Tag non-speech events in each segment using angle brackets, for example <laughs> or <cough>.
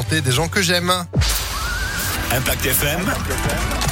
santé des gens que j'aime. Impact FM.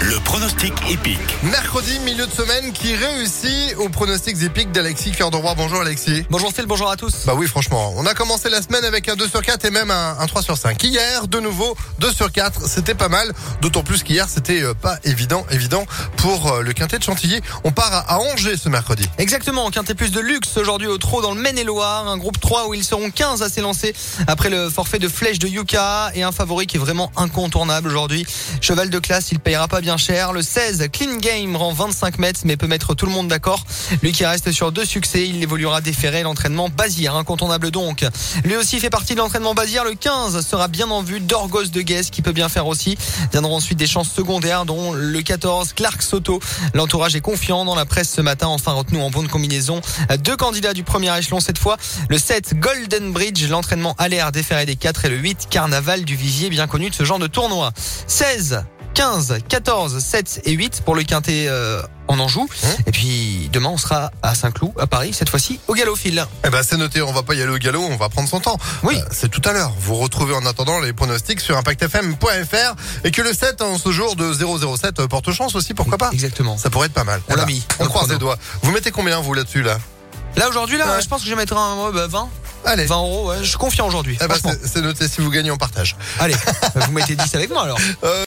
Le pronostic épique. Mercredi, milieu de semaine, qui réussit aux pronostics épiques d'Alexis Cœur de Roi. Bonjour Alexis. Bonjour Phil, bonjour à tous. Bah oui, franchement, on a commencé la semaine avec un 2 sur 4 et même un, un 3 sur 5. Hier, de nouveau, 2 sur 4, c'était pas mal. D'autant plus qu'hier, c'était euh, pas évident, évident pour euh, le quintet de Chantilly. On part à, à Angers ce mercredi. Exactement, quintet plus de luxe aujourd'hui au trot dans le Maine-et-Loire, un groupe 3 où ils seront 15 à s'élancer après le forfait de flèche de Yuka et un favori qui est vraiment incontournable aujourd'hui. Cheval de classe, il payera pas bien cher. Le 16, Clean Game rend 25 mètres mais peut mettre tout le monde d'accord. Lui qui reste sur deux succès, il évoluera déféré l'entraînement Bazir, incontournable donc. Lui aussi fait partie de l'entraînement Bazir. Le 15 sera bien en vue d'Orgos de Guest qui peut bien faire aussi. Viendront ensuite des chances secondaires dont le 14, Clark Soto. L'entourage est confiant dans la presse ce matin. Enfin retenu en bonne combinaison. Deux candidats du premier échelon cette fois. Le 7, Golden Bridge. L'entraînement à l'air déféré des 4 et le 8, Carnaval du Visier, bien connu de ce genre de tournoi. 16, 15, 14, 7 et 8 pour le quintet euh, en Anjou. Mmh. Et puis demain on sera à Saint-Cloud, à Paris, cette fois-ci au galop fil. Eh ben c'est noté, on va pas y aller au galop, on va prendre son temps. Oui. Euh, c'est tout à l'heure. Vous retrouvez en attendant les pronostics sur impactfm.fr et que le 7 en ce jour de 007 euh, porte chance aussi, pourquoi pas Exactement. Ça pourrait être pas mal. On l'a mis, On croise les doigts. Vous mettez combien vous là-dessus là? Là aujourd'hui là, Ouais. je pense que je mettre un bah, 20, Allez. 20 euros. ouais, je suis confiant aujourd'hui. Eh ben, c'est c'est noté si vous gagnez on partage. Allez, <laughs> vous mettez 10 avec moi alors. Euh,